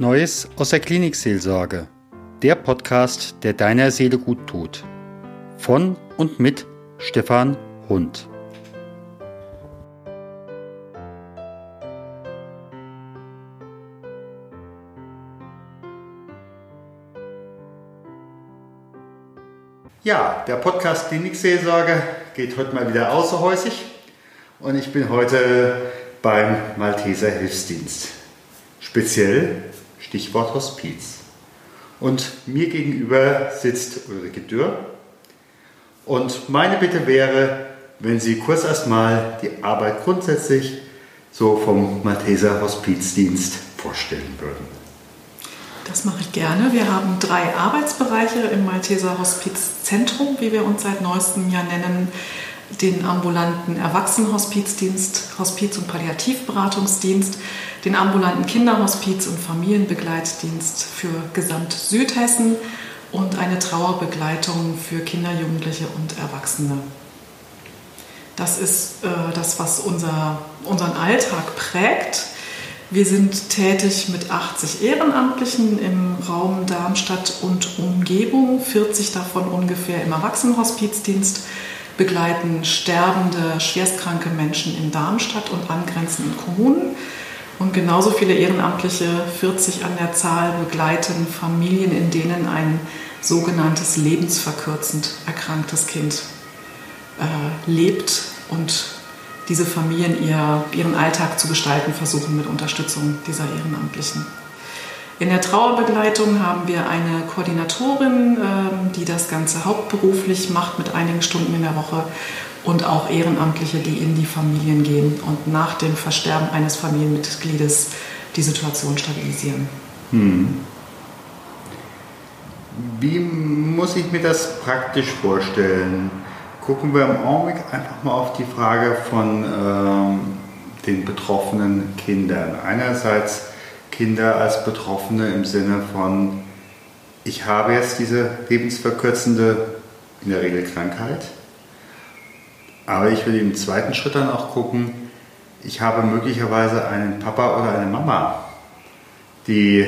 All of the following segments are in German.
Neues aus der Klinikseelsorge. Der Podcast, der deiner Seele gut tut. Von und mit Stefan Hund. Ja, der Podcast Klinikseelsorge geht heute mal wieder außerhäusig und ich bin heute beim Malteser Hilfsdienst. Speziell Stichwort Hospiz. Und mir gegenüber sitzt Ulrike Dürr. Und meine Bitte wäre, wenn Sie kurz erstmal die Arbeit grundsätzlich so vom Malteser Hospizdienst vorstellen würden. Das mache ich gerne. Wir haben drei Arbeitsbereiche im Malteser Hospizzentrum, wie wir uns seit neuestem Jahr nennen. Den ambulanten Erwachsenenhospizdienst, Hospiz- und Palliativberatungsdienst, den ambulanten Kinderhospiz- und Familienbegleitdienst für Gesamt Südhessen und eine Trauerbegleitung für Kinder, Jugendliche und Erwachsene. Das ist äh, das, was unser, unseren Alltag prägt. Wir sind tätig mit 80 Ehrenamtlichen im Raum Darmstadt und Umgebung, 40 davon ungefähr im Erwachsenenhospizdienst, begleiten sterbende, schwerstkranke Menschen in Darmstadt und angrenzenden Kommunen. Und genauso viele Ehrenamtliche, 40 an der Zahl, begleiten Familien, in denen ein sogenanntes lebensverkürzend erkranktes Kind äh, lebt und diese Familien ihr, ihren Alltag zu gestalten versuchen mit Unterstützung dieser Ehrenamtlichen. In der Trauerbegleitung haben wir eine Koordinatorin, ähm, die das Ganze hauptberuflich macht mit einigen Stunden in der Woche und auch Ehrenamtliche, die in die Familien gehen und nach dem Versterben eines Familienmitgliedes die Situation stabilisieren. Hm. Wie muss ich mir das praktisch vorstellen? gucken wir im Augenblick einfach mal auf die Frage von ähm, den betroffenen Kindern. Einerseits Kinder als Betroffene im Sinne von, ich habe jetzt diese lebensverkürzende, in der Regel Krankheit, aber ich will im zweiten Schritt dann auch gucken, ich habe möglicherweise einen Papa oder eine Mama, die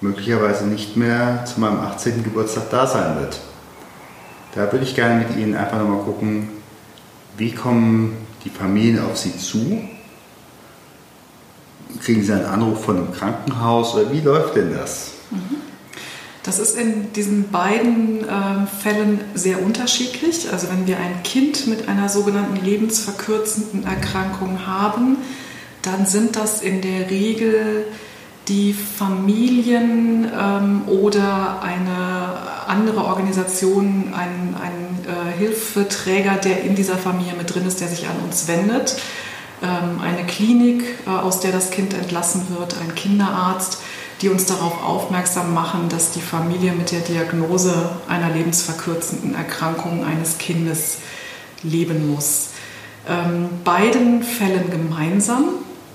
möglicherweise nicht mehr zu meinem 18. Geburtstag da sein wird. Da würde ich gerne mit Ihnen einfach nochmal gucken, wie kommen die Familien auf Sie zu? Kriegen Sie einen Anruf von einem Krankenhaus oder wie läuft denn das? Das ist in diesen beiden äh, Fällen sehr unterschiedlich. Also wenn wir ein Kind mit einer sogenannten lebensverkürzenden Erkrankung haben, dann sind das in der Regel die Familien ähm, oder eine andere Organisation, ein, ein äh, Hilfeträger, der in dieser Familie mit drin ist, der sich an uns wendet, eine Klinik, äh, aus der das Kind entlassen wird, ein Kinderarzt, die uns darauf aufmerksam machen, dass die Familie mit der Diagnose einer lebensverkürzenden Erkrankung eines Kindes leben muss. Ähm, beiden Fällen gemeinsam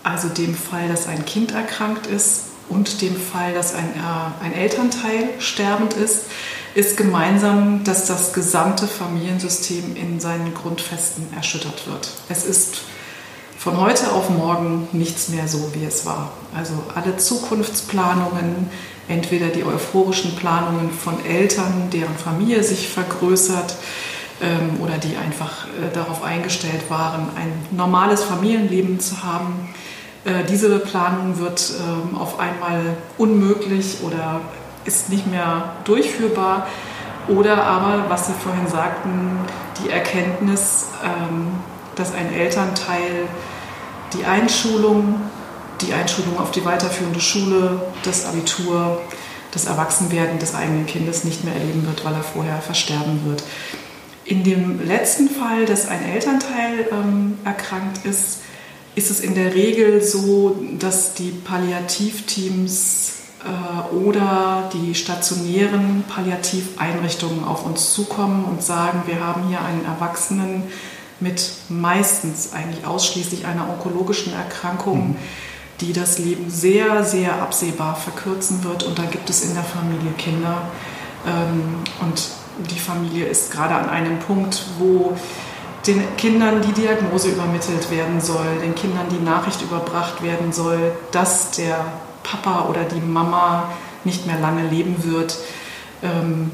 also dem Fall, dass ein Kind erkrankt ist und dem Fall, dass ein, äh, ein Elternteil sterbend ist, ist gemeinsam, dass das gesamte Familiensystem in seinen Grundfesten erschüttert wird. Es ist von heute auf morgen nichts mehr so, wie es war. Also alle Zukunftsplanungen, entweder die euphorischen Planungen von Eltern, deren Familie sich vergrößert, ähm, oder die einfach äh, darauf eingestellt waren, ein normales Familienleben zu haben, äh, diese Planung wird ähm, auf einmal unmöglich oder ist nicht mehr durchführbar. Oder aber, was Sie vorhin sagten, die Erkenntnis, ähm, dass ein Elternteil die Einschulung, die Einschulung auf die weiterführende Schule, das Abitur, das Erwachsenwerden des eigenen Kindes nicht mehr erleben wird, weil er vorher versterben wird. In dem letzten Fall, dass ein Elternteil ähm, erkrankt ist, ist es in der Regel so, dass die Palliativteams äh, oder die stationären Palliativeinrichtungen auf uns zukommen und sagen, wir haben hier einen Erwachsenen mit meistens eigentlich ausschließlich einer onkologischen Erkrankung, mhm. die das Leben sehr, sehr absehbar verkürzen wird. Und da gibt es in der Familie Kinder. Ähm, und die Familie ist gerade an einem Punkt, wo den Kindern die Diagnose übermittelt werden soll, den Kindern die Nachricht überbracht werden soll, dass der Papa oder die Mama nicht mehr lange leben wird. Ähm,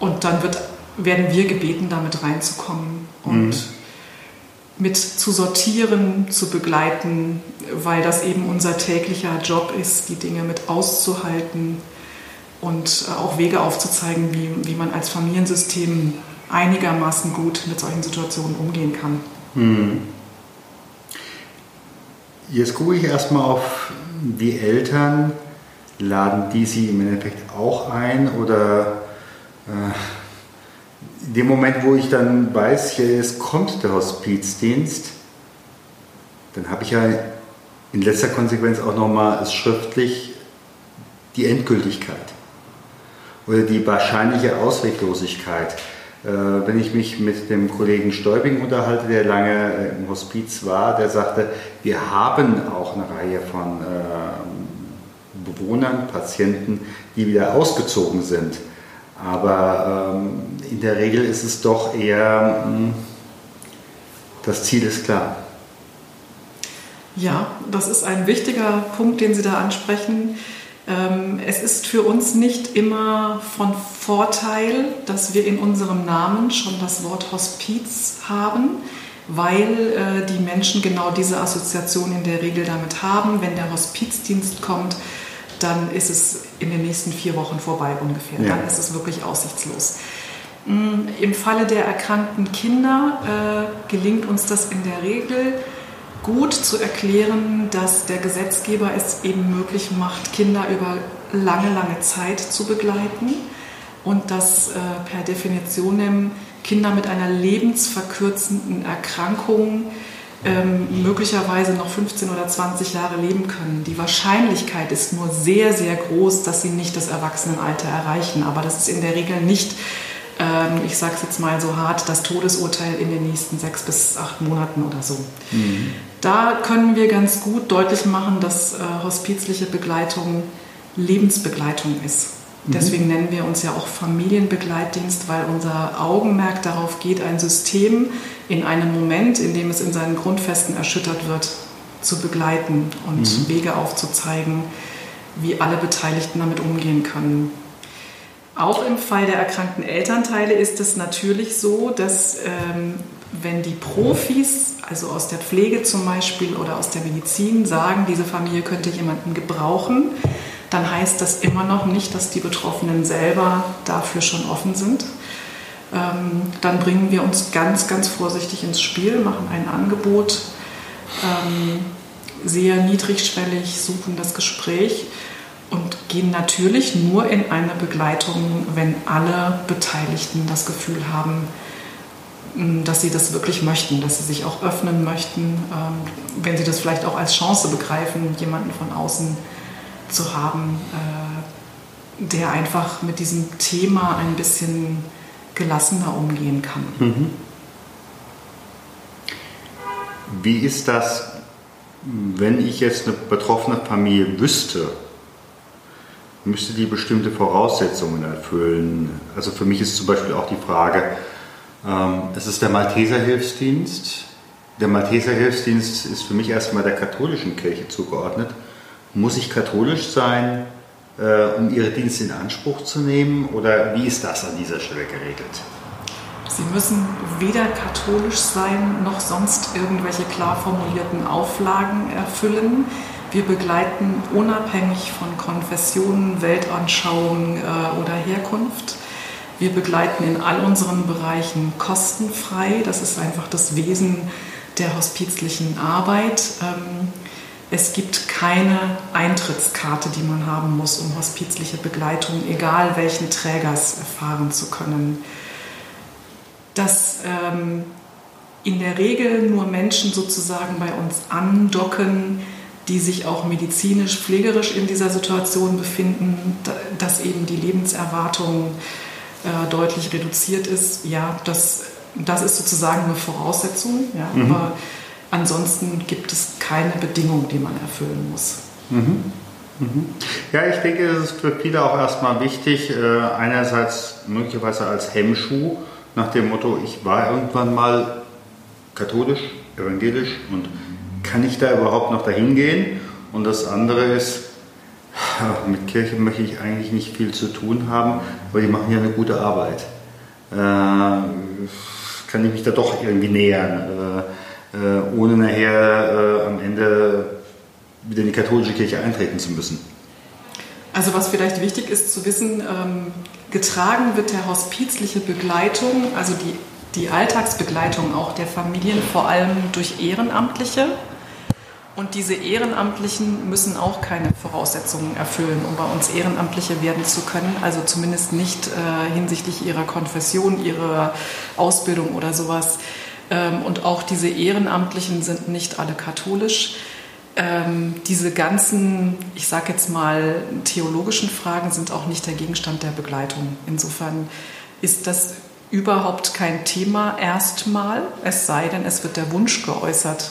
und dann wird, werden wir gebeten, damit reinzukommen und mhm. Mit zu sortieren, zu begleiten, weil das eben unser täglicher Job ist, die Dinge mit auszuhalten und äh, auch Wege aufzuzeigen, wie, wie man als Familiensystem einigermaßen gut mit solchen Situationen umgehen kann. Mhm. Jetzt gucke ich erstmal auf die Eltern. Laden die sie im Endeffekt auch ein oder äh, in dem Moment, wo ich dann weiß, ja, es kommt der Hospizdienst, dann habe ich ja in letzter Konsequenz auch nochmal schriftlich die Endgültigkeit oder die wahrscheinliche Ausweglosigkeit. Äh, wenn ich mich mit dem Kollegen Stäubing unterhalte, der lange äh, im Hospiz war, der sagte, wir haben auch eine Reihe von äh, Bewohnern, Patienten, die wieder ausgezogen sind. Aber ähm, in der Regel ist es doch eher, hm, das Ziel ist klar. Ja, das ist ein wichtiger Punkt, den Sie da ansprechen. Ähm, es ist für uns nicht immer von Vorteil, dass wir in unserem Namen schon das Wort Hospiz haben, weil äh, die Menschen genau diese Assoziation in der Regel damit haben. Wenn der Hospizdienst kommt, dann ist es in den nächsten vier Wochen vorbei ungefähr. Ja. Dann ist es wirklich aussichtslos. Mm, Im Falle der erkrankten Kinder äh, gelingt uns das in der Regel gut zu erklären, dass der Gesetzgeber es eben möglich macht, Kinder über lange, lange Zeit zu begleiten und dass äh, per Definition Kinder mit einer lebensverkürzenden Erkrankung ähm, möglicherweise noch 15 oder 20 Jahre leben können. Die Wahrscheinlichkeit ist nur sehr, sehr groß, dass sie nicht das Erwachsenenalter erreichen. Aber das ist in der Regel nicht ähm, ich sage es jetzt mal so hart, das Todesurteil in den nächsten sechs bis acht Monaten oder so. Mhm. Da können wir ganz gut deutlich machen, dass äh, hospizliche Begleitung Lebensbegleitung ist. Mhm. Deswegen nennen wir uns ja auch Familienbegleitdienst, weil unser Augenmerk darauf geht, ein System in einem Moment, in dem es in seinen Grundfesten erschüttert wird, zu begleiten und mhm. Wege aufzuzeigen, wie alle Beteiligten damit umgehen können. Auch im Fall der erkrankten Elternteile ist es natürlich so, dass ähm, wenn die Profis, also aus der Pflege zum Beispiel oder aus der Medizin, sagen, diese Familie könnte jemanden gebrauchen, dann heißt das immer noch nicht, dass die Betroffenen selber dafür schon offen sind. Ähm, dann bringen wir uns ganz, ganz vorsichtig ins Spiel, machen ein Angebot, ähm, sehr niedrigschwellig, suchen das Gespräch und gehen natürlich nur in eine Begleitung, wenn alle Beteiligten das Gefühl haben, mm, dass sie das wirklich möchten, dass sie sich auch öffnen möchten, ähm, wenn sie das vielleicht auch als Chance begreifen, jemanden von außen zu haben, äh, der einfach mit diesem Thema ein bisschen gelassener umgehen kann. Mhm. Wie ist das, wenn ich jetzt eine betroffene Familie wüsste, müsste die bestimmte Voraussetzungen erfüllen. Also für mich ist zum Beispiel auch die Frage, ähm, es ist der Malteser Hilfsdienst. Der Malteser Hilfsdienst ist für mich erstmal der katholischen Kirche zugeordnet. Muss ich katholisch sein, äh, um ihre Dienste in Anspruch zu nehmen? Oder wie ist das an dieser Stelle geregelt? Sie müssen weder katholisch sein noch sonst irgendwelche klar formulierten Auflagen erfüllen. Wir begleiten unabhängig von Konfessionen, Weltanschauung äh, oder Herkunft. Wir begleiten in all unseren Bereichen kostenfrei. Das ist einfach das Wesen der hospizlichen Arbeit. Ähm, es gibt keine Eintrittskarte, die man haben muss, um hospizliche Begleitung, egal welchen Trägers, erfahren zu können. Dass ähm, in der Regel nur Menschen sozusagen bei uns andocken, die sich auch medizinisch, pflegerisch in dieser Situation befinden, dass eben die Lebenserwartung äh, deutlich reduziert ist. Ja, das, das ist sozusagen eine Voraussetzung. Ja, mhm. Aber ansonsten gibt es keine Bedingung, die man erfüllen muss. Mhm. Mhm. Ja, ich denke, das ist für viele auch erstmal wichtig, äh, einerseits möglicherweise als Hemmschuh nach dem Motto, ich war irgendwann mal katholisch, evangelisch und kann ich da überhaupt noch dahin gehen? Und das andere ist, mit Kirche möchte ich eigentlich nicht viel zu tun haben, weil die machen ja eine gute Arbeit. Äh, kann ich mich da doch irgendwie nähern, äh, äh, ohne nachher äh, am Ende wieder in die katholische Kirche eintreten zu müssen. Also was vielleicht wichtig ist zu wissen, ähm, getragen wird der hospizliche Begleitung, also die, die Alltagsbegleitung auch der Familien, vor allem durch Ehrenamtliche. Und diese Ehrenamtlichen müssen auch keine Voraussetzungen erfüllen, um bei uns Ehrenamtliche werden zu können. Also zumindest nicht äh, hinsichtlich ihrer Konfession, ihrer Ausbildung oder sowas. Ähm, und auch diese Ehrenamtlichen sind nicht alle katholisch. Ähm, diese ganzen, ich sage jetzt mal, theologischen Fragen sind auch nicht der Gegenstand der Begleitung. Insofern ist das überhaupt kein Thema erstmal, es sei denn, es wird der Wunsch geäußert,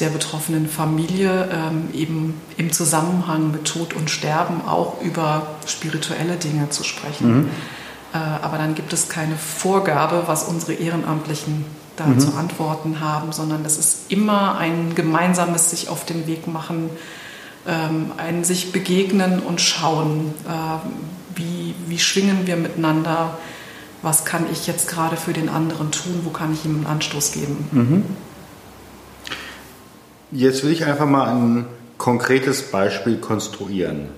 der betroffenen Familie ähm, eben im Zusammenhang mit Tod und Sterben auch über spirituelle Dinge zu sprechen. Mhm. Äh, aber dann gibt es keine Vorgabe, was unsere Ehrenamtlichen da mhm. zu antworten haben, sondern das ist immer ein gemeinsames sich auf den Weg machen, ähm, ein sich begegnen und schauen, äh, wie, wie schwingen wir miteinander, was kann ich jetzt gerade für den anderen tun, wo kann ich ihm einen Anstoß geben. Mhm. Jetzt will ich einfach mal ein konkretes Beispiel konstruieren.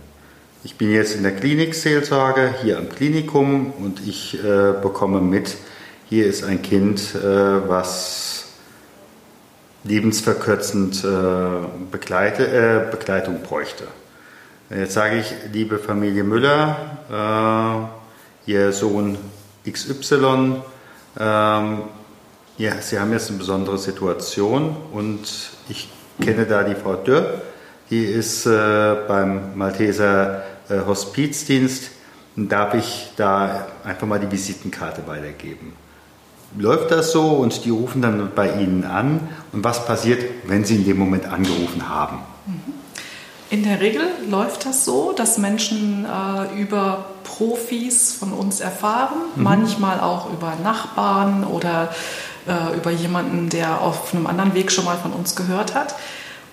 Ich bin jetzt in der Klinikseelsorge hier am Klinikum und ich äh, bekomme mit, hier ist ein Kind, äh, was lebensverkürzend äh, Begleite, äh, Begleitung bräuchte. Jetzt sage ich, liebe Familie Müller, äh, Ihr Sohn XY, ähm, ja, Sie haben jetzt eine besondere Situation und ich kenne da die Frau Dürr, die ist äh, beim Malteser äh, Hospizdienst. Darf ich da einfach mal die Visitenkarte weitergeben? Läuft das so und die rufen dann bei Ihnen an? Und was passiert, wenn Sie in dem Moment angerufen haben? In der Regel läuft das so, dass Menschen äh, über Profis von uns erfahren, mhm. manchmal auch über Nachbarn oder äh, über jemanden, der auf einem anderen Weg schon mal von uns gehört hat.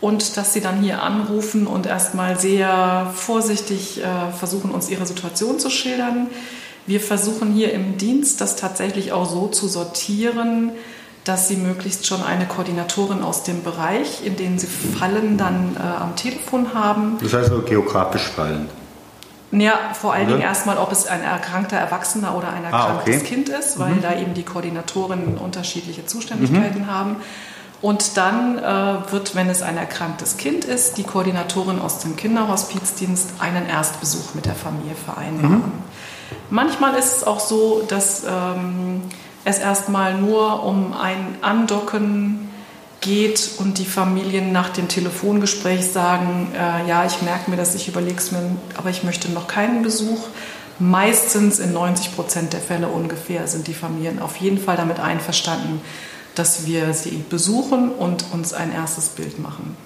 Und dass sie dann hier anrufen und erstmal sehr vorsichtig äh, versuchen, uns ihre Situation zu schildern. Wir versuchen hier im Dienst das tatsächlich auch so zu sortieren, dass sie möglichst schon eine Koordinatorin aus dem Bereich, in den sie fallen, dann äh, am Telefon haben. Das heißt also geografisch fallen. Ja, vor allen Dingen erstmal, ob es ein erkrankter Erwachsener oder ein erkranktes ah, okay. Kind ist, weil mhm. da eben die Koordinatorinnen unterschiedliche Zuständigkeiten mhm. haben. Und dann äh, wird, wenn es ein erkranktes Kind ist, die Koordinatorin aus dem Kinderhospizdienst einen Erstbesuch mit der Familie vereinbaren. Mhm. Manchmal ist es auch so, dass ähm, es erstmal nur um ein Andocken geht und die Familien nach dem Telefongespräch sagen, äh, ja, ich merke mir das, ich überlege es mir, aber ich möchte noch keinen Besuch. Meistens in 90 Prozent der Fälle ungefähr sind die Familien auf jeden Fall damit einverstanden, dass wir sie besuchen und uns ein erstes Bild machen.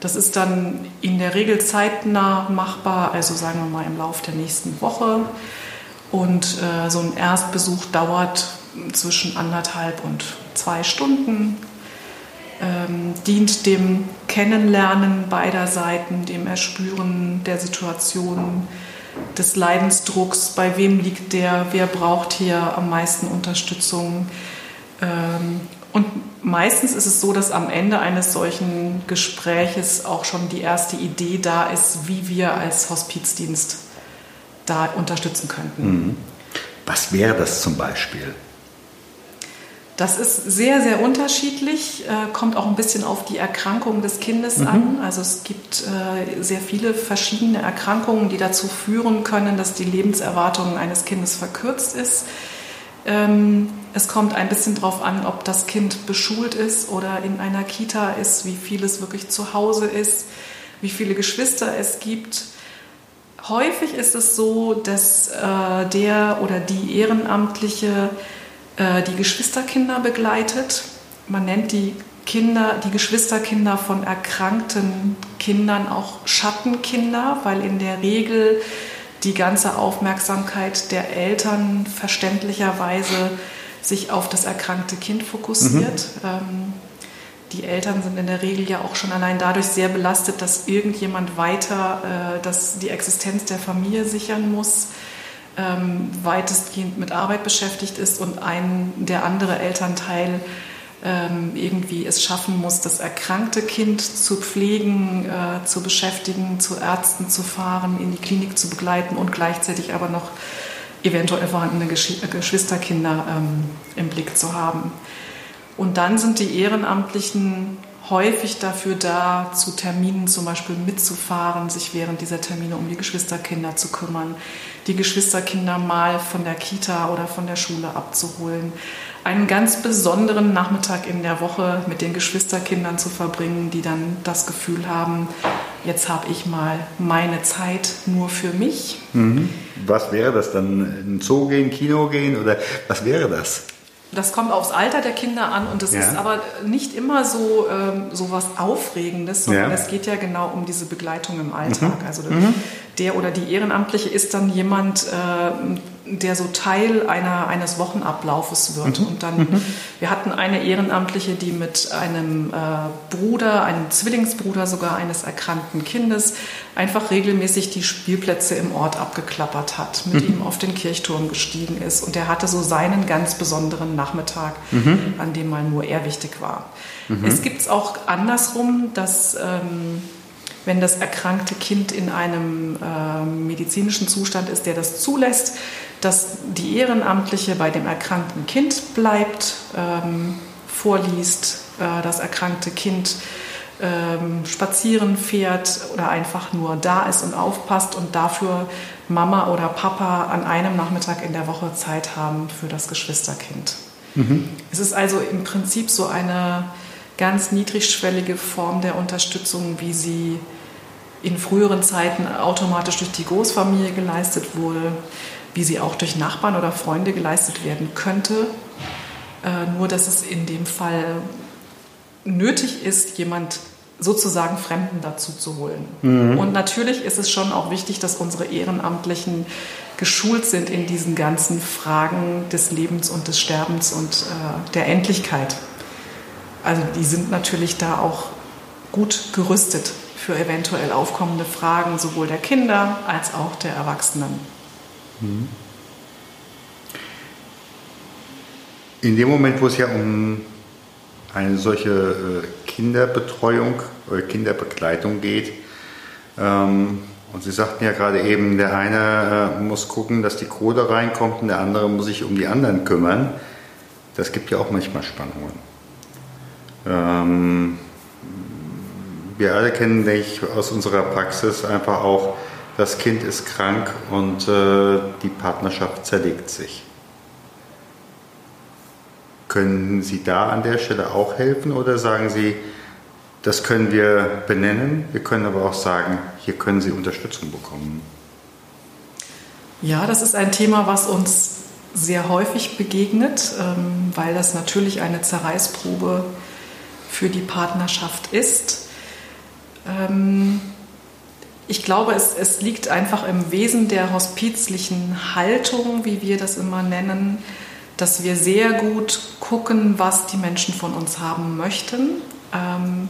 Das ist dann in der Regel zeitnah machbar, also sagen wir mal im Laufe der nächsten Woche. Und äh, so ein Erstbesuch dauert zwischen anderthalb und zwei Stunden. Ähm, dient dem Kennenlernen beider Seiten, dem Erspüren der Situation, des Leidensdrucks, bei wem liegt der, wer braucht hier am meisten Unterstützung. Ähm, und meistens ist es so, dass am Ende eines solchen Gespräches auch schon die erste Idee da ist, wie wir als Hospizdienst da unterstützen könnten. Mhm. Was wäre das zum Beispiel? Das ist sehr, sehr unterschiedlich, äh, kommt auch ein bisschen auf die Erkrankung des Kindes mhm. an. Also es gibt äh, sehr viele verschiedene Erkrankungen, die dazu führen können, dass die Lebenserwartung eines Kindes verkürzt ist. Ähm, es kommt ein bisschen darauf an, ob das Kind beschult ist oder in einer Kita ist, wie viel es wirklich zu Hause ist, wie viele Geschwister es gibt. Häufig ist es so, dass äh, der oder die Ehrenamtliche äh, die Geschwisterkinder begleitet. Man nennt die Kinder, die Geschwisterkinder von erkrankten Kindern auch Schattenkinder, weil in der Regel die ganze Aufmerksamkeit der Eltern verständlicherweise sich auf das erkrankte Kind fokussiert. Mhm. Ähm, Die Eltern sind in der Regel ja auch schon allein dadurch sehr belastet, dass irgendjemand weiter äh, das, die Existenz der Familie sichern muss, ähm, weitestgehend mit Arbeit beschäftigt ist und ein, der andere Elternteil ähm, irgendwie es schaffen muss, das erkrankte Kind zu pflegen, äh, zu beschäftigen, zu Ärzten zu fahren, in die Klinik zu begleiten und gleichzeitig aber noch eventuell vorhandene Geschwisterkinder ähm, im Blick zu haben. Und dann sind die Ehrenamtlichen häufig dafür da, zu Terminen zum Beispiel mitzufahren, sich während dieser Termine um die Geschwisterkinder zu kümmern, die Geschwisterkinder mal von der Kita oder von der Schule abzuholen, einen ganz besonderen Nachmittag in der Woche mit den Geschwisterkindern zu verbringen, die dann das Gefühl haben, jetzt habe ich mal meine Zeit nur für mich. Mhm. Was wäre das dann? Ein Zoo gehen, Kino gehen oder was wäre das? Das kommt aufs Alter der Kinder an und es ja. ist aber nicht immer so, ähm, so was Aufregendes, sondern ja. es geht ja genau um diese Begleitung im Alltag. Mhm. Also mhm. Der oder die Ehrenamtliche ist dann jemand, äh, der so Teil einer, eines Wochenablaufes wird. Mhm. Und dann, mhm. wir hatten eine Ehrenamtliche, die mit einem äh, Bruder, einem Zwillingsbruder sogar eines erkrankten Kindes, einfach regelmäßig die Spielplätze im Ort abgeklappert hat, mit mhm. ihm auf den Kirchturm gestiegen ist. Und er hatte so seinen ganz besonderen Nachmittag, mhm. an dem mal nur er wichtig war. Mhm. Es gibt es auch andersrum, dass ähm, wenn das erkrankte Kind in einem äh, medizinischen Zustand ist, der das zulässt, dass die Ehrenamtliche bei dem erkrankten Kind bleibt, ähm, vorliest, äh, das erkrankte Kind ähm, spazieren fährt oder einfach nur da ist und aufpasst und dafür Mama oder Papa an einem Nachmittag in der Woche Zeit haben für das Geschwisterkind. Mhm. Es ist also im Prinzip so eine ganz niedrigschwellige Form der Unterstützung, wie sie in früheren Zeiten automatisch durch die Großfamilie geleistet wurde wie sie auch durch Nachbarn oder Freunde geleistet werden könnte. Äh, nur dass es in dem Fall nötig ist, jemand sozusagen Fremden dazu zu holen. Mhm. Und natürlich ist es schon auch wichtig, dass unsere Ehrenamtlichen geschult sind in diesen ganzen Fragen des Lebens und des Sterbens und äh, der Endlichkeit. Also die sind natürlich da auch gut gerüstet für eventuell aufkommende Fragen sowohl der Kinder als auch der Erwachsenen. In dem Moment, wo es ja um eine solche äh, Kinderbetreuung oder Kinderbegleitung geht, ähm, und Sie sagten ja gerade eben, der eine äh, muss gucken, dass die Kohle reinkommt und der andere muss sich um die anderen kümmern. Das gibt ja auch manchmal Spannungen. Ähm, wir alle kennen, denke ich, aus unserer Praxis einfach auch das Kind ist krank und äh, die Partnerschaft zerlegt sich. Können Sie da an der Stelle auch helfen oder sagen Sie, das können wir benennen, wir können aber auch sagen, hier können Sie Unterstützung bekommen? Ja, das ist ein Thema, was uns sehr häufig begegnet, ähm, weil das natürlich eine Zerreißprobe für die Partnerschaft ist. Ähm, ich glaube, es, es liegt einfach im Wesen der hospizlichen Haltung, wie wir das immer nennen, dass wir sehr gut gucken, was die Menschen von uns haben möchten ähm,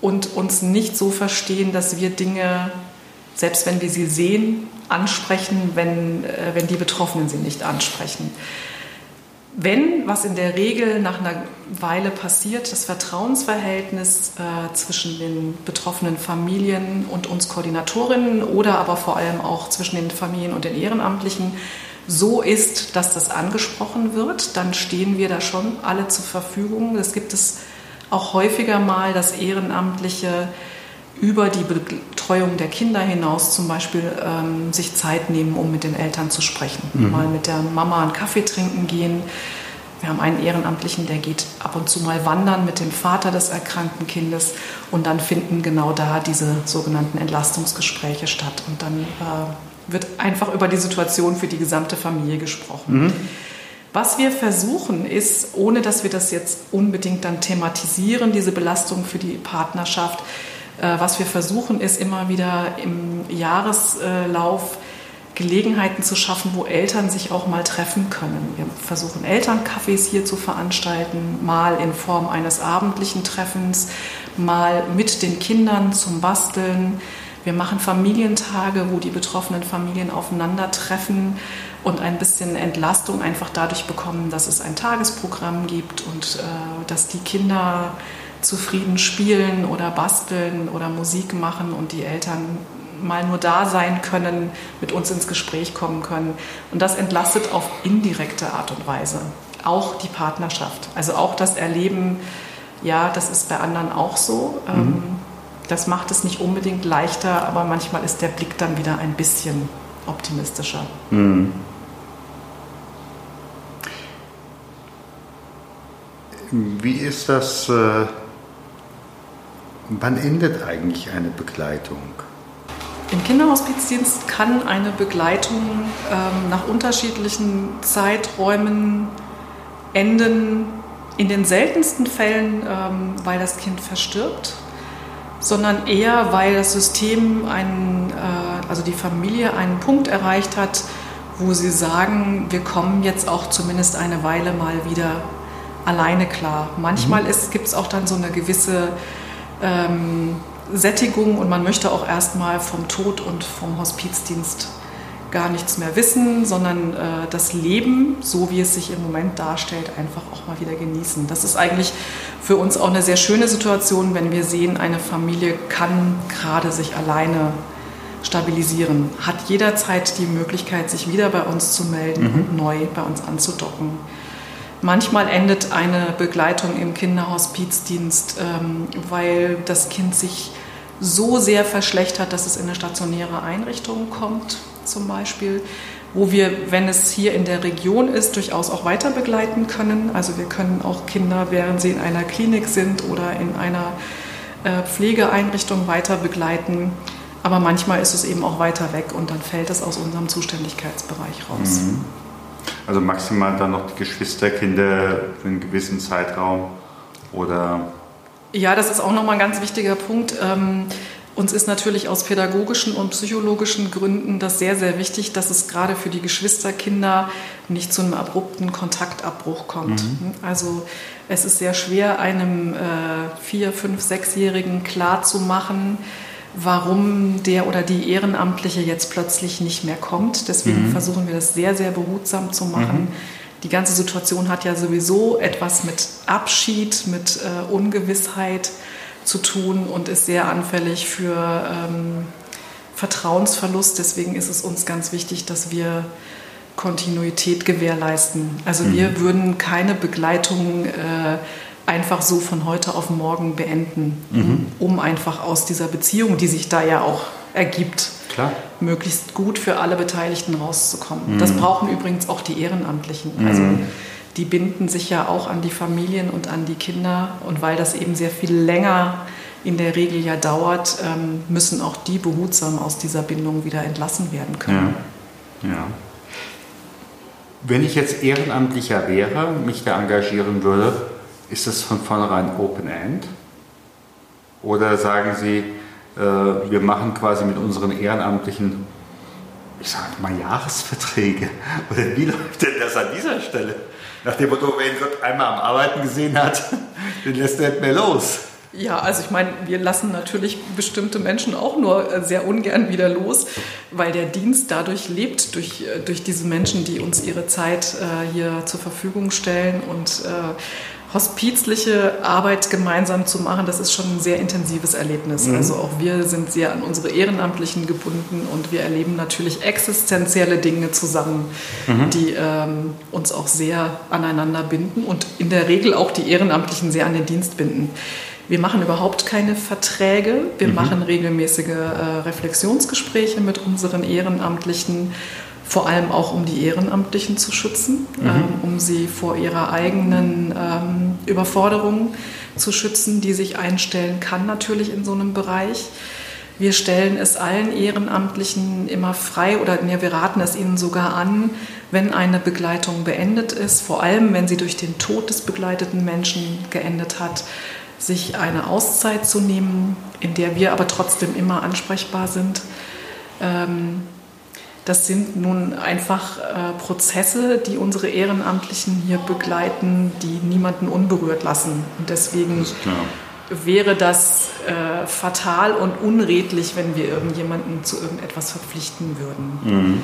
und uns nicht so verstehen, dass wir Dinge, selbst wenn wir sie sehen, ansprechen, wenn, äh, wenn die Betroffenen sie nicht ansprechen wenn, was in der Regel nach einer Weile passiert, das Vertrauensverhältnis äh, zwischen den betroffenen Familien und uns Koordinatorinnen oder aber vor allem auch zwischen den Familien und den Ehrenamtlichen so ist, dass das angesprochen wird, dann stehen wir da schon alle zur Verfügung. Es gibt es auch häufiger mal, dass Ehrenamtliche über die Betreuung der Kinder hinaus zum Beispiel ähm, sich Zeit nehmen, um mit den Eltern zu sprechen. Mhm. Mal mit der Mama einen Kaffee trinken gehen. Wir haben einen Ehrenamtlichen, der geht ab und zu mal wandern mit dem Vater des erkrankten Kindes und dann finden genau da diese sogenannten Entlastungsgespräche statt. Und dann äh, wird einfach über die Situation für die gesamte Familie gesprochen. Mhm. Was wir versuchen ist, ohne dass wir das jetzt unbedingt dann thematisieren, diese Belastung für die Partnerschaft, was wir versuchen, ist immer wieder im Jahreslauf Gelegenheiten zu schaffen, wo Eltern sich auch mal treffen können. Wir versuchen Elterncafés hier zu veranstalten, mal in Form eines abendlichen Treffens, mal mit den Kindern zum Basteln. Wir machen Familientage, wo die betroffenen Familien aufeinandertreffen und ein bisschen Entlastung einfach dadurch bekommen, dass es ein Tagesprogramm gibt und äh, dass die Kinder zufrieden spielen oder basteln oder Musik machen und die Eltern mal nur da sein können, mit uns ins Gespräch kommen können. Und das entlastet auf indirekte Art und Weise auch die Partnerschaft. Also auch das Erleben, ja, das ist bei anderen auch so. Mhm. Ähm, das macht es nicht unbedingt leichter, aber manchmal ist der Blick dann wieder ein bisschen optimistischer. Mhm. Wie ist das? Äh, wann endet eigentlich eine Begleitung? Im Kinderhospizdienst kann eine Begleitung ähm, nach unterschiedlichen Zeiträumen enden. In den seltensten Fällen, ähm, weil das Kind verstirbt, sondern eher, weil das System, einen, äh, also die Familie, einen Punkt erreicht hat, wo sie sagen, wir kommen jetzt auch zumindest eine Weile mal wieder alleine klar. Manchmal mhm. gibt es auch dann so eine gewisse ähm, Sättigung und man möchte auch erstmal vom Tod und vom Hospizdienst gar nichts mehr wissen, sondern äh, das Leben, so wie es sich im Moment darstellt, einfach auch mal wieder genießen. Das ist eigentlich für uns auch eine sehr schöne Situation, wenn wir sehen, eine Familie kann gerade sich alleine stabilisieren, hat jederzeit die Möglichkeit, sich wieder bei uns zu melden mhm. und neu bei uns anzudocken. Manchmal endet eine Begleitung im Kinderhospizdienst, ähm, weil das Kind sich so sehr verschlechtert, dass es in eine stationäre Einrichtung kommt, zum Beispiel, wo wir, wenn es hier in der Region ist, durchaus auch weiter begleiten können. Also wir können auch Kinder, während sie in einer Klinik sind oder in einer äh, Pflegeeinrichtung weiter begleiten. Aber manchmal ist es eben auch weiter weg und dann fällt es aus unserem Zuständigkeitsbereich raus. Mhm. Also maximal dann noch die Geschwisterkinder für einen gewissen Zeitraum oder? Ja, das ist auch nochmal ein ganz wichtiger Punkt. Ähm, uns ist natürlich aus pädagogischen und psychologischen Gründen das sehr, sehr wichtig, dass es gerade für die Geschwisterkinder nicht zu einem abrupten Kontaktabbruch kommt. Mhm. Also es ist sehr schwer, einem äh, vier, fünf, sechsjährigen klarzumachen, warum der oder die Ehrenamtliche jetzt plötzlich nicht mehr kommt. Deswegen mhm. versuchen wir das sehr, sehr behutsam zu machen. Mhm. Die ganze Situation hat ja sowieso etwas mit Abschied, mit äh, Ungewissheit zu tun und ist sehr anfällig für ähm, Vertrauensverlust. Deswegen ist es uns ganz wichtig, dass wir Kontinuität gewährleisten. Also mhm. wir würden keine Begleitung äh, einfach so von heute auf morgen beenden, mhm. um einfach aus dieser Beziehung, die sich da ja auch ergibt, Klar. möglichst gut für alle Beteiligten rauszukommen. Mhm. Das brauchen übrigens auch die Ehrenamtlichen. Mhm. Also die binden sich ja auch an die Familien und an die Kinder und weil das eben sehr viel länger in der Regel ja dauert, ähm, müssen auch die behutsam aus dieser Bindung wieder entlassen werden können. Ja. ja. Wenn ich jetzt Ehrenamtlicher wäre, mich da engagieren würde, ist das von vornherein Open End? Oder sagen Sie, äh, wir machen quasi mit unseren Ehrenamtlichen, ich sage mal, Jahresverträge? Oder wie läuft denn das an dieser Stelle? Nach dem Motto, wenn Gott einmal am Arbeiten gesehen hat, dann lässt er nicht mehr los. Ja, also ich meine, wir lassen natürlich bestimmte Menschen auch nur äh, sehr ungern wieder los, weil der Dienst dadurch lebt, durch, äh, durch diese Menschen, die uns ihre Zeit äh, hier zur Verfügung stellen und äh, hospizliche Arbeit gemeinsam zu machen, das ist schon ein sehr intensives Erlebnis. Mhm. Also auch wir sind sehr an unsere Ehrenamtlichen gebunden und wir erleben natürlich existenzielle Dinge zusammen, mhm. die ähm, uns auch sehr aneinander binden und in der Regel auch die Ehrenamtlichen sehr an den Dienst binden. Wir machen überhaupt keine Verträge. Wir mhm. machen regelmäßige äh, Reflexionsgespräche mit unseren Ehrenamtlichen vor allem auch um die Ehrenamtlichen zu schützen, mhm. ähm, um sie vor ihrer eigenen ähm, Überforderung zu schützen, die sich einstellen kann natürlich in so einem Bereich. Wir stellen es allen Ehrenamtlichen immer frei oder nee, wir raten es ihnen sogar an, wenn eine Begleitung beendet ist, vor allem wenn sie durch den Tod des begleiteten Menschen geendet hat, sich eine Auszeit zu nehmen, in der wir aber trotzdem immer ansprechbar sind. Ähm, Das sind nun einfach äh, Prozesse, die unsere Ehrenamtlichen hier begleiten, die niemanden unberührt lassen. Und deswegen wäre das äh, fatal und unredlich, wenn wir irgendjemanden zu irgendetwas verpflichten würden. Mhm.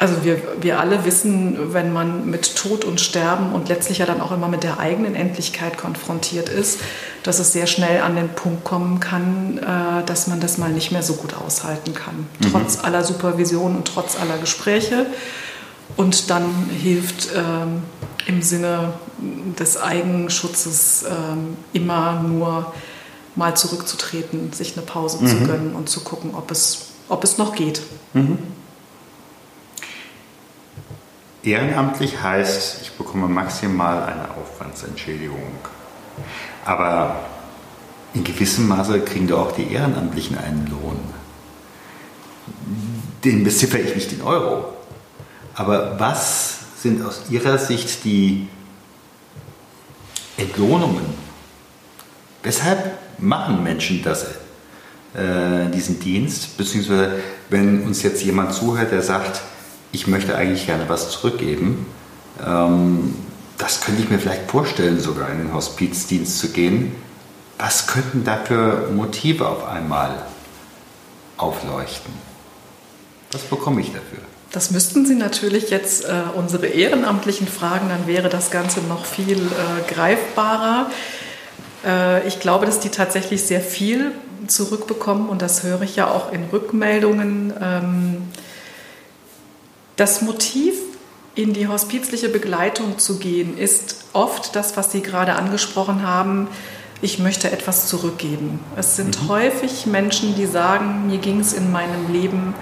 Also wir, wir alle wissen, wenn man mit Tod und Sterben und letztlich ja dann auch immer mit der eigenen Endlichkeit konfrontiert ist, dass es sehr schnell an den Punkt kommen kann, äh, dass man das mal nicht mehr so gut aushalten kann. Mhm. Trotz aller Supervision und trotz aller Gespräche. Und dann hilft ähm, im Sinne des Eigenschutzes ähm, immer nur mal zurückzutreten, sich eine Pause mhm. zu gönnen und zu gucken, ob es, ob es noch geht. Mhm. Ehrenamtlich heißt, ich bekomme maximal eine Aufwandsentschädigung. Aber in gewissem Maße kriegen doch auch die Ehrenamtlichen einen Lohn. Den beziffere ich nicht in Euro. Aber was sind aus Ihrer Sicht die Entlohnungen? Weshalb machen Menschen das, äh, diesen Dienst? Beziehungsweise, wenn uns jetzt jemand zuhört, der sagt, ich möchte eigentlich gerne was zurückgeben. Ähm, das könnte ich mir vielleicht vorstellen, sogar in den Hospizdienst zu gehen. Was könnten da für Motive auf einmal aufleuchten? Was bekomme ich dafür? Das müssten Sie natürlich jetzt äh, unsere Ehrenamtlichen fragen, dann wäre das Ganze noch viel äh, greifbarer. Äh, ich glaube, dass die tatsächlich sehr viel zurückbekommen und das höre ich ja auch in Rückmeldungen. Ähm, das Motiv, in die hospizliche Begleitung zu gehen, ist oft das, was Sie gerade angesprochen haben. Ich möchte etwas zurückgeben. Es sind mhm. häufig Menschen, die sagen, mir ging es in meinem Leben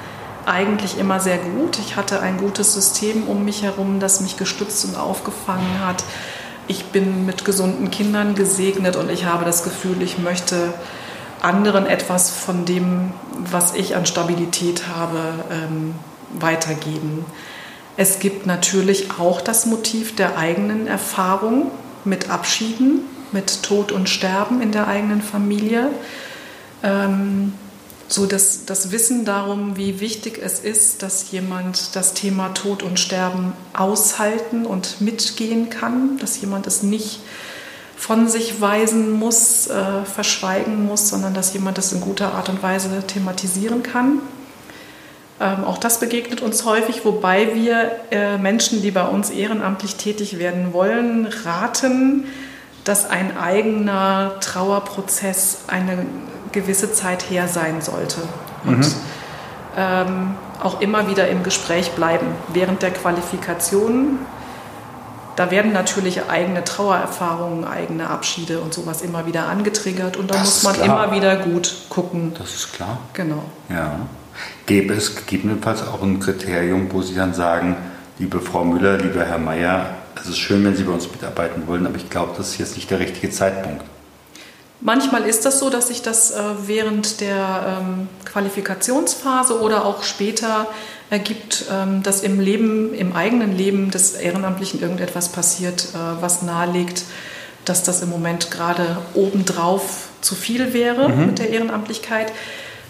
eigentlich immer sehr gut. Ich hatte ein gutes System um mich herum, das mich gestützt und aufgefangen hat. Ich bin mit gesunden Kindern gesegnet und ich habe das Gefühl, ich möchte anderen etwas von dem, was ich an Stabilität habe, ähm, weitergeben. Es gibt natürlich auch das Motiv der eigenen Erfahrung mit Abschieden, mit Tod und Sterben in der eigenen Familie. Ähm, so das, das Wissen darum, wie wichtig es ist, dass jemand das Thema Tod und Sterben aushalten und mitgehen kann, dass jemand es nicht von sich weisen muss, äh, verschweigen muss, sondern dass jemand das in guter Art und Weise thematisieren kann. Ähm, auch das begegnet uns häufig, wobei wir äh, Menschen, die bei uns ehrenamtlich tätig werden wollen, raten, dass ein eigener Trauerprozess eine gewisse Zeit her sein sollte. Und mhm. ähm, auch immer wieder im Gespräch bleiben. Während der Qualifikation, da werden natürlich eigene Trauererfahrungen, eigene Abschiede und sowas immer wieder angetriggert. Und da das muss man immer wieder gut gucken. Das ist klar. Genau. Ja. Gäbe es gegebenenfalls auch ein Kriterium, wo Sie dann sagen, liebe Frau Müller, lieber Herr Mayer, es ist schön, wenn Sie bei uns mitarbeiten wollen, aber ich glaube, das ist jetzt nicht der richtige Zeitpunkt. Manchmal ist das so, dass sich das äh, während der ähm, Qualifikationsphase oder auch später ergibt, ähm, dass im Leben, im eigenen Leben des Ehrenamtlichen irgendetwas passiert, äh, was nahelegt, dass das im Moment gerade obendrauf zu viel wäre mhm. mit der Ehrenamtlichkeit.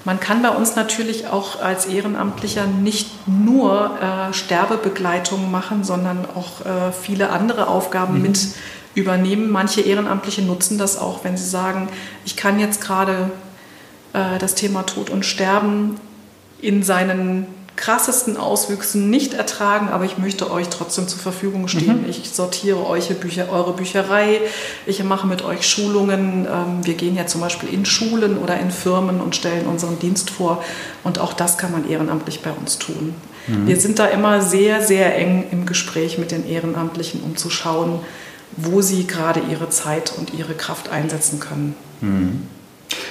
Man kann bei uns natürlich auch als Ehrenamtlicher nicht nur äh, Sterbebegleitung machen, sondern auch äh, viele andere Aufgaben mhm. mit übernehmen. Manche Ehrenamtliche nutzen das auch, wenn sie sagen, ich kann jetzt gerade äh, das Thema Tod und Sterben in seinen krassesten Auswüchsen nicht ertragen, aber ich möchte euch trotzdem zur Verfügung stehen. Mhm. Ich sortiere euch Bücher, eure Bücherei, ich mache mit euch Schulungen. Ähm, wir gehen ja zum Beispiel in Schulen oder in Firmen und stellen unseren Dienst vor. Und auch das kann man ehrenamtlich bei uns tun. Mhm. Wir sind da immer sehr, sehr eng im Gespräch mit den Ehrenamtlichen, um zu schauen, wo sie gerade ihre Zeit und ihre Kraft einsetzen können. Mhm.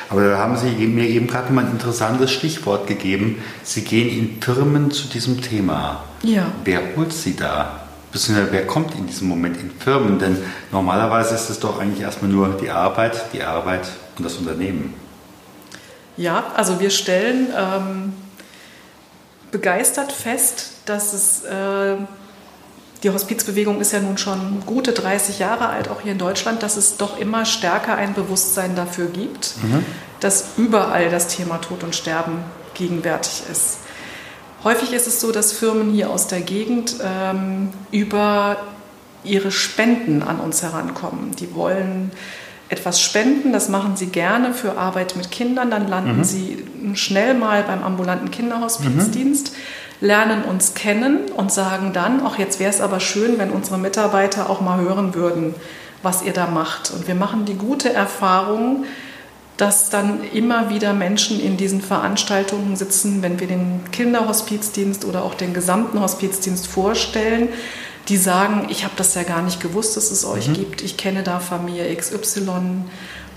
Aber da haben Sie mir eben gerade mal ein interessantes Stichwort gegeben. Sie gehen in Firmen zu diesem Thema. Ja. Wer holt Sie da? Beziehungsweise wer kommt in diesem Moment in Firmen? Denn normalerweise ist es doch eigentlich erstmal nur die Arbeit, die Arbeit und das Unternehmen. Ja, also wir stellen ähm, begeistert fest, dass es äh, die Hospizbewegung ist ja nun schon gute 30 Jahre alt, auch hier in Deutschland, dass es doch immer stärker ein Bewusstsein dafür gibt, mhm. dass überall das Thema Tod und Sterben gegenwärtig ist. Häufig ist es so, dass Firmen hier aus der Gegend ähm, über ihre Spenden an uns herankommen. Die wollen etwas spenden, das machen sie gerne für Arbeit mit Kindern, dann landen mhm. sie schnell mal beim ambulanten Kinderhospizdienst, mhm. Lernen uns kennen und sagen dann, auch jetzt wäre es aber schön, wenn unsere Mitarbeiter auch mal hören würden, was ihr da macht. Und wir machen die gute Erfahrung, dass dann immer wieder Menschen in diesen Veranstaltungen sitzen, wenn wir den Kinderhospizdienst oder auch den gesamten Hospizdienst vorstellen, die sagen, ich habe das ja gar nicht gewusst, dass es euch mhm. gibt, ich kenne da Familie XY.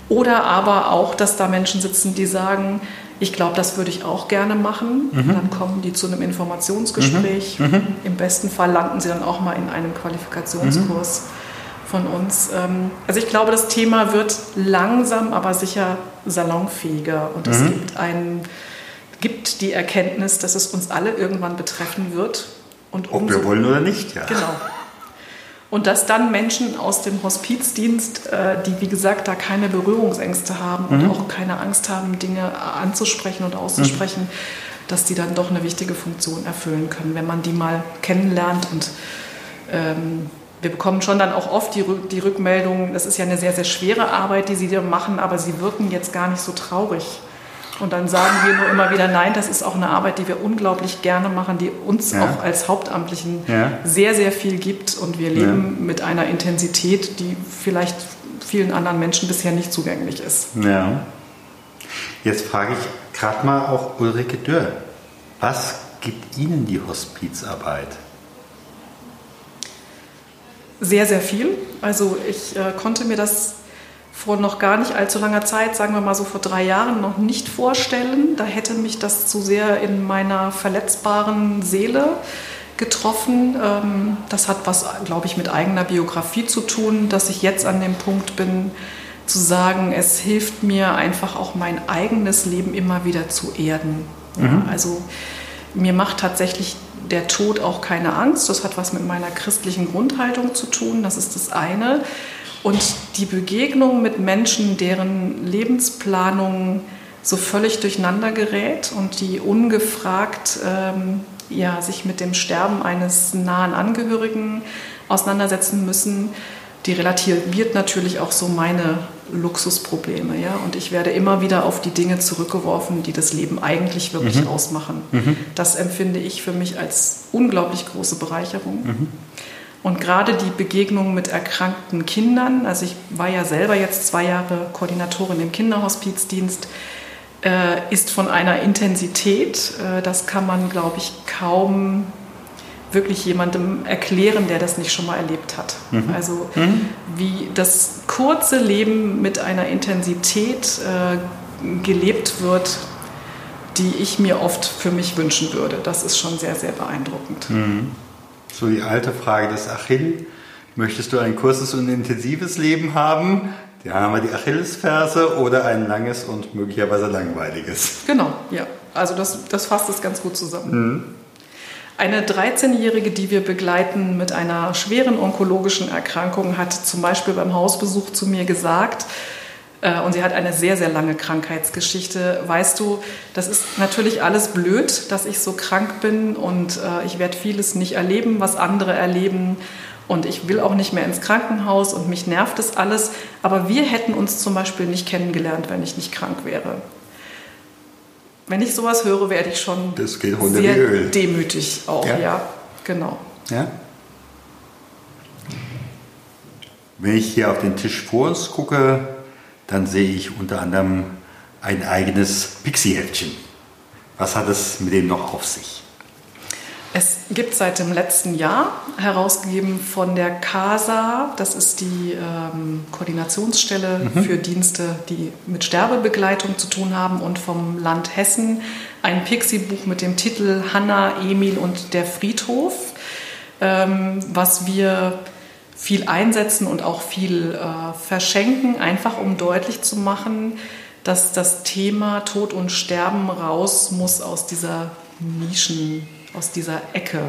Oder aber auch, dass da Menschen sitzen, die sagen, ich glaube, das würde ich auch gerne machen. Mhm. Dann kommen die zu einem Informationsgespräch. Mhm. mhm. Im besten Fall landen sie dann auch mal in einem Qualifikationskurs mhm. von uns. Ähm, also ich glaube, das Thema wird langsam, aber sicher salonfähiger. Und es mhm. gibt, ein, gibt die Erkenntnis, dass es uns alle irgendwann betreffen wird. Und Ob wir wollen oder nicht, ja. Genau. Und dass dann Menschen aus dem Hospizdienst, äh, die wie gesagt da keine Berührungsängste haben und mhm. auch keine Angst haben, Dinge anzusprechen und auszusprechen, mhm. dass die dann doch eine wichtige Funktion erfüllen können, wenn man die mal kennenlernt. Und ähm, wir bekommen schon dann auch oft die, die Rückmeldung, das ist ja eine sehr, sehr schwere Arbeit, die sie da machen, aber sie wirken jetzt gar nicht so traurig. Und dann sagen wir nur immer wieder, nein, das ist auch eine Arbeit, die wir unglaublich gerne machen, die uns ja. auch als Hauptamtlichen ja. sehr, sehr viel gibt. Und wir leben ja. mit einer Intensität, die vielleicht vielen anderen Menschen bisher nicht zugänglich ist. Ja. Jetzt frage ich gerade mal auch Ulrike Dörr. Was gibt Ihnen die Hospizarbeit? Sehr, sehr viel. Also ich äh, konnte mir das vor noch gar nicht allzu langer Zeit, sagen wir mal so vor drei Jahren, noch nicht vorstellen. Da hätte mich das zu sehr in meiner verletzbaren Seele getroffen. Ähm, das hat was, glaube ich, mit eigener Biografie zu tun, dass ich jetzt an dem Punkt bin, zu sagen, es hilft mir einfach auch mein eigenes Leben immer wieder zu erden. Mhm. also mir macht tatsächlich der Tod auch keine Angst. Das hat was mit meiner christlichen Grundhaltung zu tun. Das ist das eine. Und die Begegnung mit Menschen, deren Lebensplanung so völlig durcheinander gerät und die ungefragt ähm, ja, sich mit dem Sterben eines nahen Angehörigen auseinandersetzen müssen, die relativiert natürlich auch so meine Luxusprobleme. Ja? Und ich werde immer wieder auf die Dinge zurückgeworfen, die das Leben eigentlich wirklich mhm. ausmachen. Mhm. Das empfinde ich für mich als unglaublich große Bereicherung. Mhm. Und gerade die Begegnung mit erkrankten Kindern, also ich war ja selber jetzt zwei Jahre Koordinatorin im Kinderhospizdienst, äh, ist von einer Intensität, äh, das kann man, glaube ich, kaum wirklich jemandem erklären, der das nicht schon mal erlebt hat. Mhm. Also mhm. wie das kurze Leben mit einer Intensität äh, gelebt wird, die ich mir oft für mich wünschen würde. Das ist schon sehr, sehr beeindruckend. Mhm. So die alte Frage des Achill. Möchtest du ein kurzes und intensives Leben haben? Da haben wir die Achillesferse oder ein langes und möglicherweise langweiliges. Genau, ja. Also das, das fasst es ganz gut zusammen. Mhm. Eine 13-Jährige, die wir begleiten mit einer schweren onkologischen Erkrankung, hat zum Beispiel beim Hausbesuch zu mir gesagt, und sie hat eine sehr, sehr lange Krankheitsgeschichte. Weißt du, das ist natürlich alles blöd, dass ich so krank bin und äh, ich werde vieles nicht erleben, was andere erleben. Und ich will auch nicht mehr ins Krankenhaus und mich nervt das alles. Aber wir hätten uns zum Beispiel nicht kennengelernt, wenn ich nicht krank wäre. Wenn ich sowas höre, werde ich schon sehr demütig auch. Ja, ja genau. Ja? Wenn ich hier auf den Tisch vor uns gucke, dann sehe ich unter anderem ein eigenes Pixie-Heftchen. Was hat es mit dem noch auf sich? Es gibt seit dem letzten Jahr herausgegeben von der CASA, das ist die ähm, Koordinationsstelle mhm. für Dienste, die mit Sterbebegleitung zu tun haben, und vom Land Hessen ein Pixie-Buch mit dem Titel Hanna, Emil und der Friedhof, ähm, was wir viel einsetzen und auch viel äh, verschenken, einfach um deutlich zu machen, dass das Thema Tod und Sterben raus muss aus dieser Nischen, aus dieser Ecke.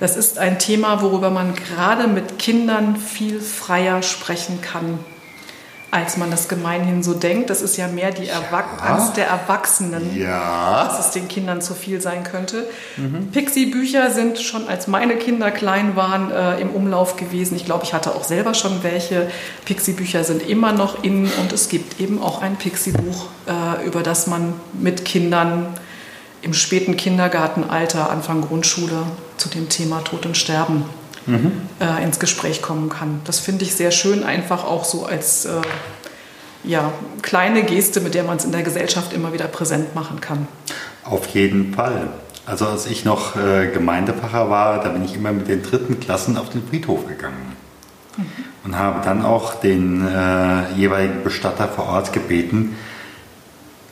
Das ist ein Thema, worüber man gerade mit Kindern viel freier sprechen kann als man das gemeinhin so denkt. Das ist ja mehr die Erwach ja. Angst der Erwachsenen, ja. dass es den Kindern zu viel sein könnte. Mhm. Pixie-Bücher sind schon, als meine Kinder klein waren, äh, im Umlauf gewesen. Ich glaube, ich hatte auch selber schon welche. Pixie-Bücher sind immer noch in und es gibt eben auch ein Pixie-Buch, äh, über das man mit Kindern im späten Kindergartenalter, Anfang Grundschule zu dem Thema Tod und Sterben mhm. äh, ins Gespräch kommen kann. Das finde ich sehr schön, einfach auch so als äh, ja, kleine Geste, mit der man es in der Gesellschaft immer wieder präsent machen kann. Auf jeden Fall. Also als ich noch äh, Gemeindepfarrer war, da bin ich immer mit den dritten Klassen auf den Friedhof gegangen mhm. und habe dann auch den äh, jeweiligen Bestatter vor Ort gebeten,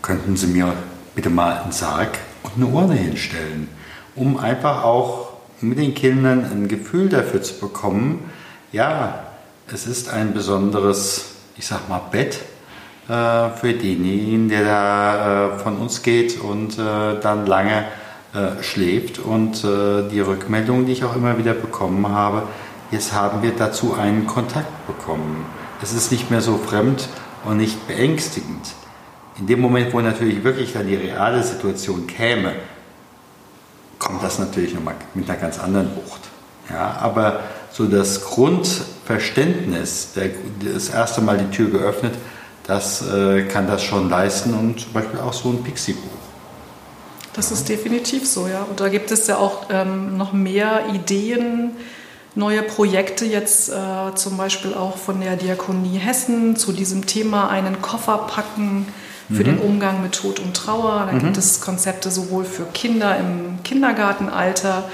könnten Sie mir bitte mal einen Sarg und eine Urne hinstellen, um einfach auch mit den Kindern ein Gefühl dafür zu bekommen, ja, es ist ein besonderes, ich sag mal, Bett äh, für denjenigen, der da äh, von uns geht und äh, dann lange äh, schläft. Und äh, die Rückmeldung, die ich auch immer wieder bekommen habe, jetzt haben wir dazu einen Kontakt bekommen. Es ist nicht mehr so fremd und nicht beängstigend. In dem Moment, wo natürlich wirklich dann die reale Situation käme, kommt das natürlich nochmal mit einer ganz anderen Wucht. Ja, aber so das Grundverständnis, der, das erste Mal die Tür geöffnet, das äh, kann das schon leisten und zum Beispiel auch so ein Pixie-Buch. Das ist definitiv so, ja. Und da gibt es ja auch ähm, noch mehr Ideen, neue Projekte jetzt äh, zum Beispiel auch von der Diakonie Hessen zu diesem Thema einen Koffer packen für mhm. den Umgang mit Tod und Trauer. Da mhm. gibt es Konzepte sowohl für Kinder im Kindergartenalter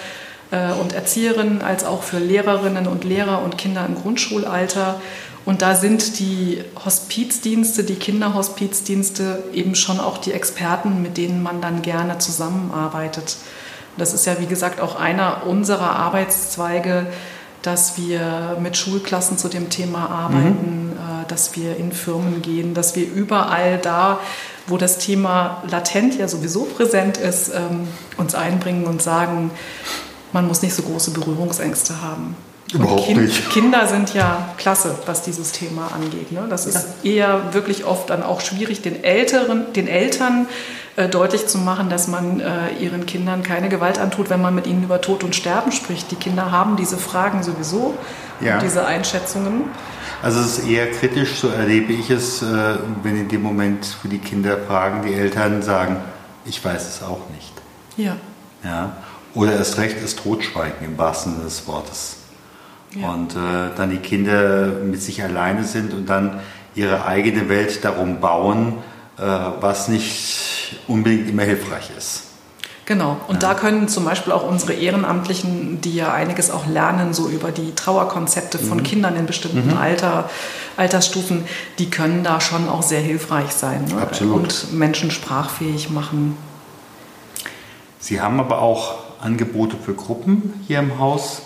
äh, und Erzieherinnen als auch für Lehrerinnen und Lehrer und Kinder im Grundschulalter. Und da sind die Hospizdienste, die Kinderhospizdienste eben schon auch die Experten, mit denen man dann gerne zusammenarbeitet. Das ist ja, wie gesagt, auch einer unserer Arbeitszweige, dass wir mit Schulklassen zu dem Thema arbeiten, mhm. Äh, dass wir in Firmen gehen, dass wir überall da, wo das Thema latent ja sowieso präsent ist, ähm, uns einbringen und sagen, man muss nicht so große Berührungsängste haben. Überhaupt kind, nicht. Kinder sind ja klasse, was dieses Thema angeht. Ne? Das ist ja. eher wirklich oft dann auch schwierig, den, Älteren, den Eltern äh, deutlich zu machen, dass man äh, ihren Kindern keine Gewalt antut, wenn man mit ihnen über Tod und Sterben spricht. Die Kinder haben diese Fragen sowieso ja. und diese Einschätzungen. Also es ist eher kritisch, so erlebe ich es, äh, wenn in dem Moment für die Kinder fragen, die Eltern sagen, ich weiß es auch nicht. Ja. ja? Oder erst recht ist Totschweigen im wahrsten Sinne des Wortes. Ja. Und äh, dann die Kinder mit sich alleine sind und dann ihre eigene Welt darum bauen, äh, was nicht unbedingt immer hilfreich ist. Genau. Und ja. da können zum Beispiel auch unsere Ehrenamtlichen, die ja einiges auch lernen, so über die Trauerkonzepte von mhm. Kindern in bestimmten mhm. Alter, Altersstufen, die können da schon auch sehr hilfreich sein ne? Absolut. und Menschen sprachfähig machen. Sie haben aber auch Angebote für Gruppen hier im Haus.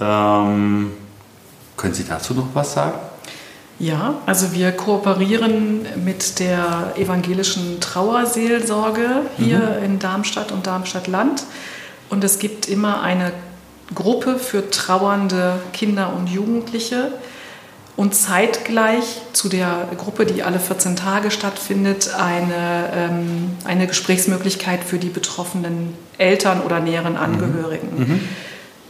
Ähm, können Sie dazu noch was sagen? Ja, also wir kooperieren mit der evangelischen Trauerseelsorge hier mhm. in Darmstadt und Darmstadt-Land. Und es gibt immer eine Gruppe für trauernde Kinder und Jugendliche. Und zeitgleich zu der Gruppe, die alle 14 Tage stattfindet, eine, ähm, eine Gesprächsmöglichkeit für die betroffenen Eltern oder näheren mhm. Angehörigen. Mhm.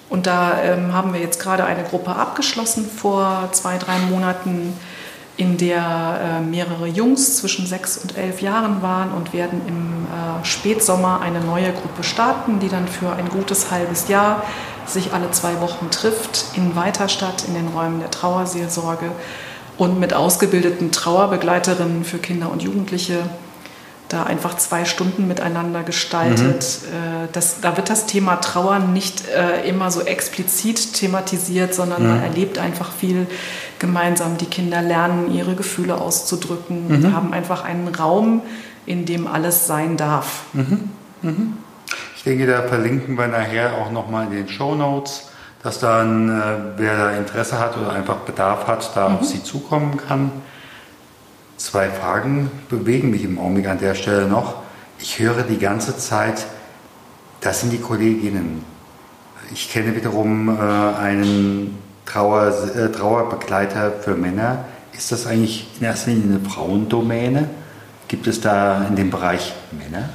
Und da ähm, haben wir jetzt gerade eine Gruppe abgeschlossen vor zwei, drei Monaten, in der äh, mehrere Jungs zwischen sechs und elf Jahren waren und werden im äh, Spätsommer eine neue Gruppe starten, die dann für ein gutes halbes Jahr sich alle zwei Wochen trifft in Weiterstadt in den Räumen der Trauerseelsorge und mit ausgebildeten Trauerbegleiterinnen für Kinder und Jugendliche da einfach zwei Stunden miteinander gestaltet. Mhm. Äh, das, da wird das Thema Trauer nicht äh, immer so explizit thematisiert, sondern mhm. man erlebt einfach viel gemeinsam. Die Kinder lernen, ihre Gefühle auszudrücken, mhm. haben einfach einen Raum, in dem alles sein darf. Mhm. Mhm. Ich denke, da verlinken wir nachher auch nochmal in den Show Notes, dass dann, äh, wer da Interesse hat oder einfach Bedarf hat, da auf mhm. Sie zukommen kann. Zwei Fragen bewegen mich im Augenblick an der Stelle noch. Ich höre die ganze Zeit, das sind die Kolleginnen. Ich kenne wiederum äh, einen Trauer, äh, Trauerbegleiter für Männer. ist das eigentlich in erster Linie eine Frauendomäne? Gibt es da in dem Bereich Männer?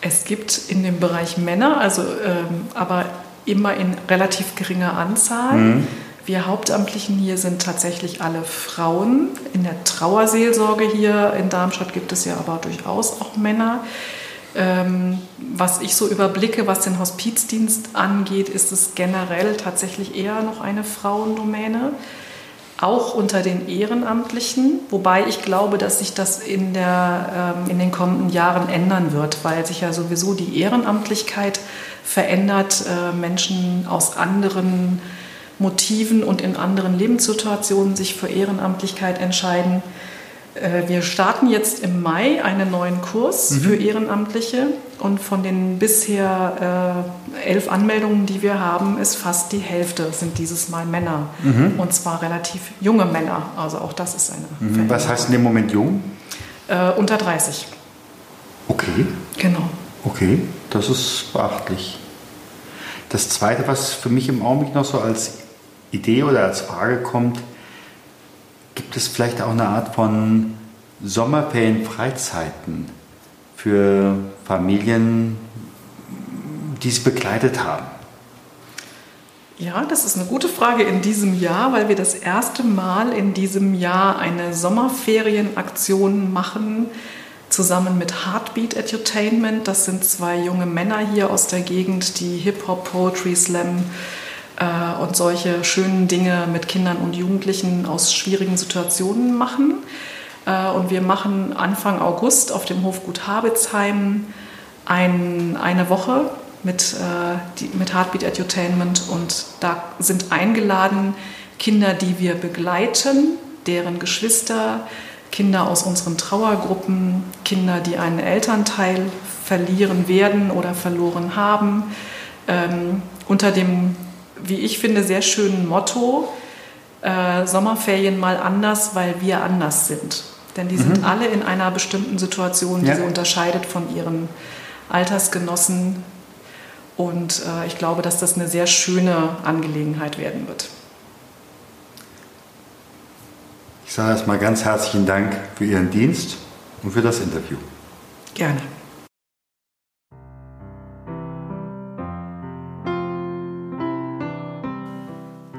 Es gibt in dem Bereich Männer, also ähm, aber immer in relativ geringer Anzahl. Mhm. Wir Hauptamtlichen hier sind tatsächlich alle Frauen. In der Trauerseelsorge hier in Darmstadt gibt es ja aber durchaus auch Männer. Ähm, was ich so überblicke, was den Hospizdienst angeht, ist es generell tatsächlich eher noch eine Frauendomäne auch unter den Ehrenamtlichen, wobei ich glaube, dass sich das in, der, ähm, in den kommenden Jahren ändern wird, weil sich ja sowieso die Ehrenamtlichkeit verändert, äh, Menschen aus anderen Motiven und in anderen Lebenssituationen sich für Ehrenamtlichkeit entscheiden. Äh, wir starten jetzt im Mai einen neuen Kurs mhm. für Ehrenamtliche und von den bisher äh, elf Anmeldungen, die wir haben, ist fast die Hälfte sind dieses Mal Männer mhm. und zwar relativ junge Männer. Also auch das ist eine. Mhm. Was heißt in dem Moment jung? Äh, unter 30. Okay. Genau. Okay, das ist beachtlich. Das Zweite, was für mich im Augenblick noch so als Idee oder als Frage kommt, Gibt es vielleicht auch eine Art von Sommerferien, Freizeiten für Familien, die es begleitet haben? Ja, das ist eine gute Frage in diesem Jahr, weil wir das erste Mal in diesem Jahr eine Sommerferienaktion machen, zusammen mit Heartbeat Edutainment. Das sind zwei junge Männer hier aus der Gegend, die Hip-Hop, Poetry, Slam äh, und solche schönen Dinge mit Kindern und Jugendlichen aus schwierigen Situationen machen. Äh, und wir machen Anfang August auf dem Hofgut Habitzheim ein, eine Woche mit, äh, die, mit Heartbeat Edutainment und da sind eingeladen Kinder, die wir begleiten, deren Geschwister, Kinder aus unseren Trauergruppen, Kinder, die einen Elternteil verlieren werden oder verloren haben, ähm, unter dem wie ich finde, sehr schönen Motto, äh, Sommerferien mal anders, weil wir anders sind. Denn die mhm. sind alle in einer bestimmten Situation, die ja. sie unterscheidet von ihren Altersgenossen. Und äh, ich glaube, dass das eine sehr schöne Angelegenheit werden wird. Ich sage erstmal ganz herzlichen Dank für Ihren Dienst und für das Interview. Gerne.